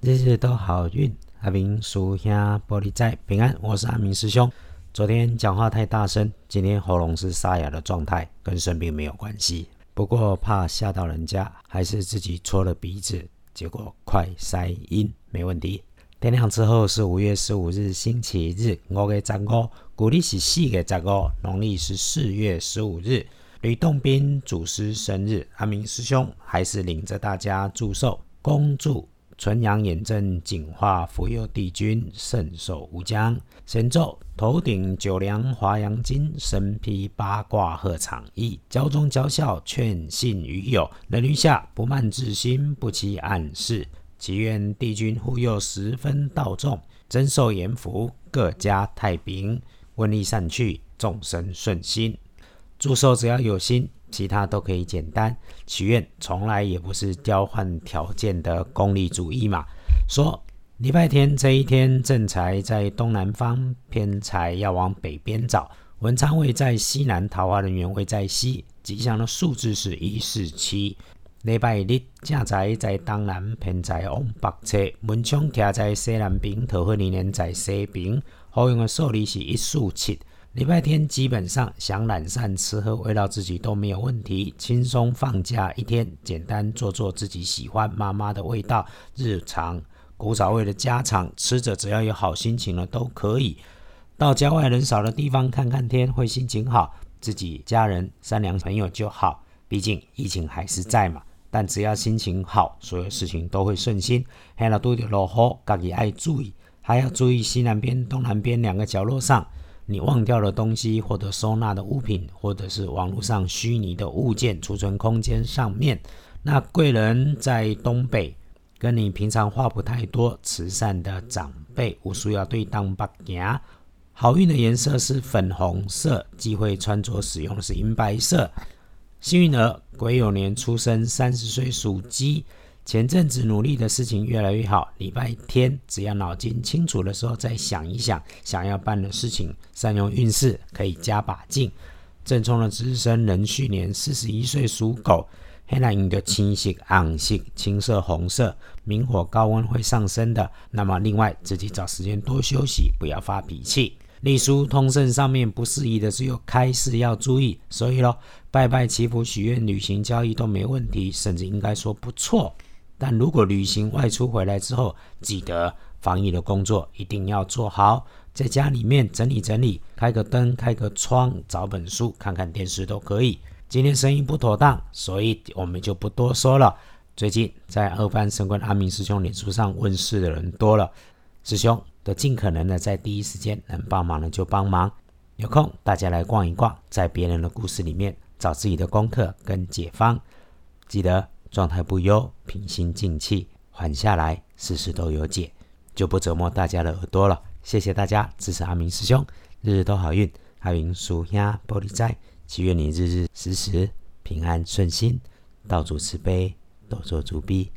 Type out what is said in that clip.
日日都好运。阿明叔兄玻璃仔平安，我是阿明师兄。昨天讲话太大声，今天喉咙是沙哑的状态，跟生病没有关系。不过怕吓到人家，还是自己戳了鼻子，结果快塞音，没问题。天亮之后是五月十五日，星期日，五月十五，古历是四月十五，农历是四月十五日。吕洞宾祖师生日，阿明师兄还是领着大家祝寿，恭祝纯阳眼正净化福佑帝君，圣寿无疆。神咒：头顶九梁华阳金，身披八卦鹤氅衣，教中教孝劝信于友，人于下不慢至心，不欺暗示。祈愿帝君护佑十分道众，增寿延福，各家太平，瘟疫散去，众生顺心。祝寿只要有心，其他都可以简单。祈愿从来也不是交换条件的功利主义嘛。说礼拜天这一天，正财在东南方，偏财要往北边找。文昌位在西南，桃花人缘位在西，吉祥的数字是一四七。礼拜日正财在东南，偏财往北侧。文昌徛在西南边，桃花人缘在西边。好用的数字是一四七。礼拜天基本上想懒散吃喝慰劳自己都没有问题，轻松放假一天，简单做做自己喜欢妈妈的味道，日常古早味的家常吃着，只要有好心情了都可以。到郊外人少的地方看看天，会心情好，自己家人善良朋友就好。毕竟疫情还是在嘛，但只要心情好，所有事情都会顺心。黑了都得落雨，自己爱注意，还要注意西南边、东南边两个角落上。你忘掉的东西，或者收纳的物品，或者是网络上虚拟的物件储存空间上面，那贵人在东北，跟你平常话不太多，慈善的长辈，无需要对当八行。好运的颜色是粉红色，忌讳穿着使用的是银白色。幸运儿，癸酉年出生，三十岁属鸡。前阵子努力的事情越来越好，礼拜天只要脑筋清楚的时候再想一想想要办的事情，善用运势可以加把劲。正冲的值日生壬戌年四十一岁属狗，黑蓝银的青色、暗色、青色、红色，明火高温会上升的。那么另外自己找时间多休息，不要发脾气。隶书通胜上面不适宜的只有开市要注意，所以咯，拜拜祈福许愿、旅行交易都没问题，甚至应该说不错。但如果旅行外出回来之后，记得防疫的工作一定要做好，在家里面整理整理，开个灯，开个窗，找本书，看看电视都可以。今天生意不妥当，所以我们就不多说了。最近在二班升官阿明师兄脸书上问事的人多了，师兄都尽可能的在第一时间能帮忙的就帮忙。有空大家来逛一逛，在别人的故事里面找自己的功课跟解方，记得。状态不优，平心静气，缓下来，事事都有解，就不折磨大家的耳朵了。谢谢大家支持阿明师兄，日日都好运。阿明属鸭玻璃斋，祈愿你日日时时平安顺心，道主慈悲，多做主逼。